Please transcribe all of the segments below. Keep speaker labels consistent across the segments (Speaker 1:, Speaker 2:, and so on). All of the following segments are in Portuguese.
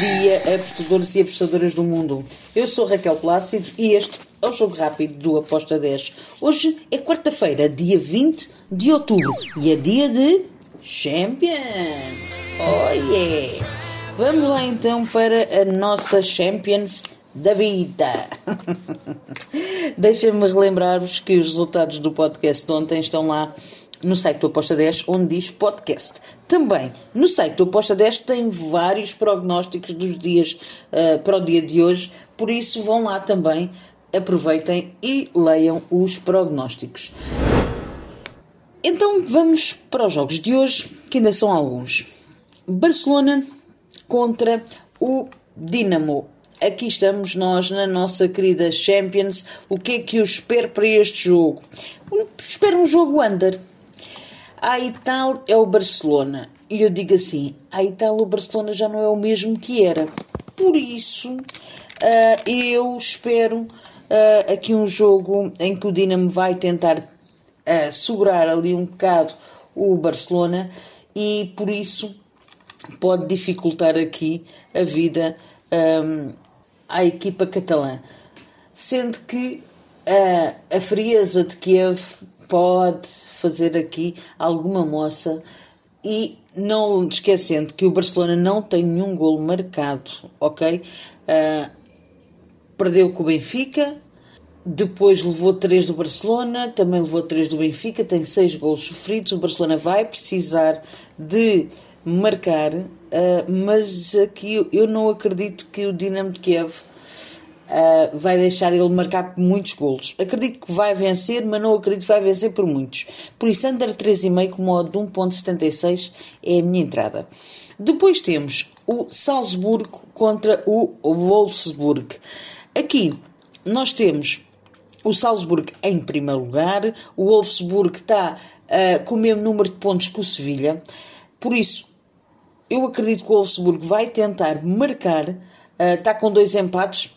Speaker 1: dia, apostadores e apostadoras do mundo. Eu sou Raquel Plácido e este é o Jogo Rápido do Aposta 10. Hoje é quarta-feira, dia 20 de outubro e é dia de Champions. Oh yeah! Vamos lá então para a nossa Champions da vida. Deixa-me relembrar-vos que os resultados do podcast de ontem estão lá no site do Aposta 10, onde diz podcast. Também no site do Aposta 10 tem vários prognósticos dos dias uh, para o dia de hoje, por isso vão lá também, aproveitem e leiam os prognósticos. Então vamos para os jogos de hoje, que ainda são alguns. Barcelona contra o Dinamo. Aqui estamos nós na nossa querida Champions. O que é que eu espero para este jogo? Espero um jogo under a Ital é o Barcelona. E eu digo assim: a Ital, o Barcelona já não é o mesmo que era. Por isso, uh, eu espero uh, aqui um jogo em que o Dinamo vai tentar uh, segurar ali um bocado o Barcelona e por isso pode dificultar aqui a vida um, à equipa catalã. Sendo que uh, a frieza de Kiev pode fazer aqui alguma moça e não esquecendo que o Barcelona não tem nenhum golo marcado, ok? Uh, perdeu com o Benfica, depois levou 3 do Barcelona, também levou 3 do Benfica, tem 6 golos sofridos. O Barcelona vai precisar de marcar, uh, mas aqui eu não acredito que o Dinamo de Kiev uh, vai deixar ele marcar muitos golos. Acredito que vai vencer, mas não acredito que vai vencer por muitos. Por isso, under 3,5 com modo de 1.76 é a minha entrada. Depois temos o Salzburgo contra o Wolfsburg. Aqui nós temos o Salzburgo em primeiro lugar, o Wolfsburg está uh, com o mesmo número de pontos que o Sevilha, por isso eu acredito que o Wolfsburg vai tentar marcar, uh, está com dois empates,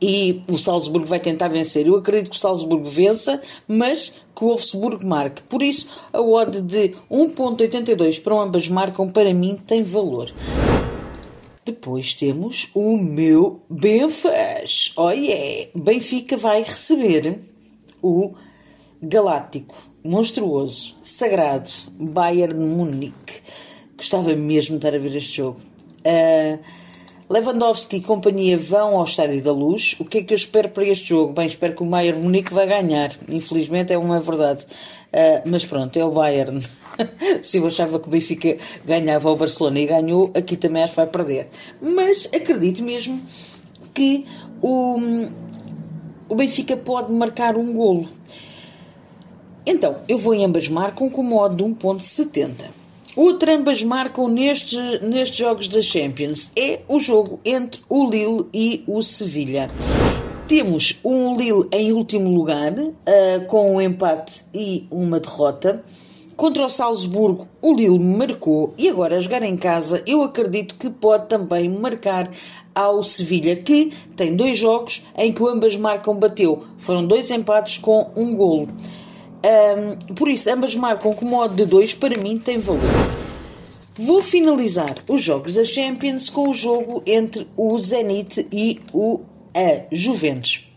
Speaker 1: e o Salzburgo vai tentar vencer. Eu acredito que o Salzburgo vença, mas que o Wolfsburgo marque. Por isso, a odd de 1.82 para ambas marcam, para mim, tem valor. Depois temos o meu Benfas. Oh yeah! Benfica vai receber o galáctico, monstruoso, sagrado Bayern Munique. Gostava mesmo de estar a ver este jogo. Uh, Lewandowski e companhia vão ao Estádio da Luz. O que é que eu espero para este jogo? Bem, espero que o Bayern Munique vai ganhar. Infelizmente é uma verdade. Uh, mas pronto, é o Bayern. Se eu achava que o Benfica ganhava ao Barcelona e ganhou, aqui também acho que vai perder. Mas acredito mesmo que o, o Benfica pode marcar um golo. Então, eu vou em ambas marcam com modo de 1.70. Outro ambas marcam nestes, nestes jogos da Champions é o jogo entre o Lille e o Sevilha. Temos um Lille em último lugar, uh, com um empate e uma derrota. Contra o Salzburgo, o Lille marcou e agora a jogar em casa, eu acredito que pode também marcar ao Sevilha, que tem dois jogos em que ambas marcam bateu. Foram dois empates com um golo. Um, por isso, ambas marcam com modo de 2, para mim tem valor. Vou finalizar os jogos da Champions com o jogo entre o Zenit e o a Juventus.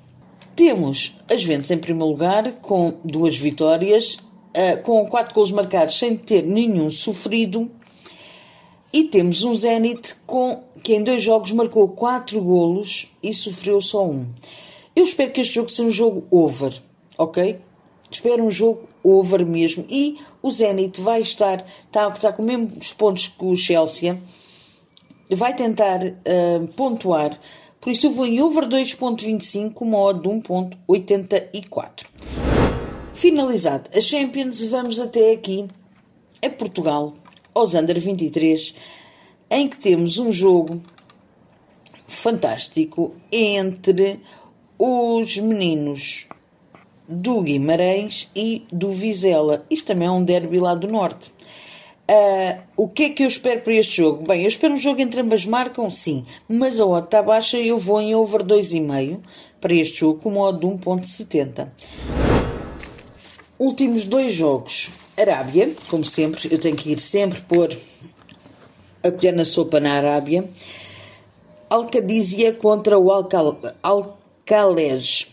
Speaker 1: Temos a Juventus em primeiro lugar, com duas vitórias, uh, com quatro gols marcados sem ter nenhum sofrido. E temos um Zenit com, que em dois jogos marcou quatro golos e sofreu só um. Eu espero que este jogo seja um jogo over, ok? Espero um jogo over mesmo. E o Zenit vai estar, está, está com os mesmos pontos que o Chelsea, vai tentar uh, pontuar. Por isso eu vou em over 2.25 com uma odd de 1.84. Finalizado a Champions, vamos até aqui a Portugal, aos Under 23, em que temos um jogo fantástico entre os meninos do Guimarães e do Vizela. Isto também é um derby lá do Norte. Uh, o que é que eu espero para este jogo? Bem, eu espero um jogo entre ambas marcam, sim, mas a odd está baixa e eu vou em over 2,5 para este jogo com uma odd de 1.70. Últimos dois jogos. Arábia, como sempre, eu tenho que ir sempre pôr a colher na sopa na Arábia. Alcadízia contra o Alcal Alcalés.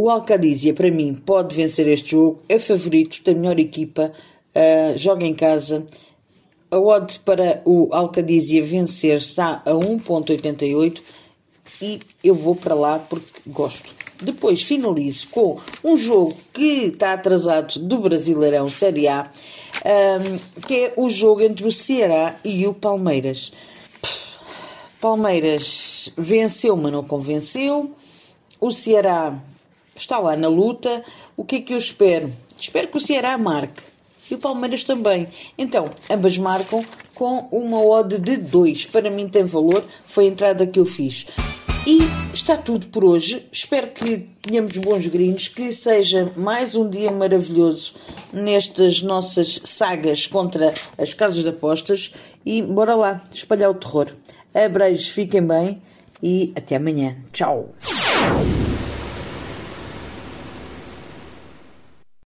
Speaker 1: O Alcadízia, para mim, pode vencer este jogo. É favorito, tem melhor equipa, uh, joga em casa. A odd para o Alcadízia vencer está a 1.88 e eu vou para lá porque gosto. Depois finalizo com um jogo que está atrasado do Brasileirão Série A, um, que é o jogo entre o Ceará e o Palmeiras. Palmeiras venceu, mas não convenceu. O Ceará está lá na luta. O que é que eu espero? Espero que o Ceará marque. E o Palmeiras também. Então, ambas marcam com uma odd de 2. Para mim tem valor. Foi a entrada que eu fiz. E está tudo por hoje. Espero que tenhamos bons gringos, que seja mais um dia maravilhoso nestas nossas sagas contra as casas de apostas. E bora lá, espalhar o terror. Abreijos, fiquem bem e até amanhã. Tchau!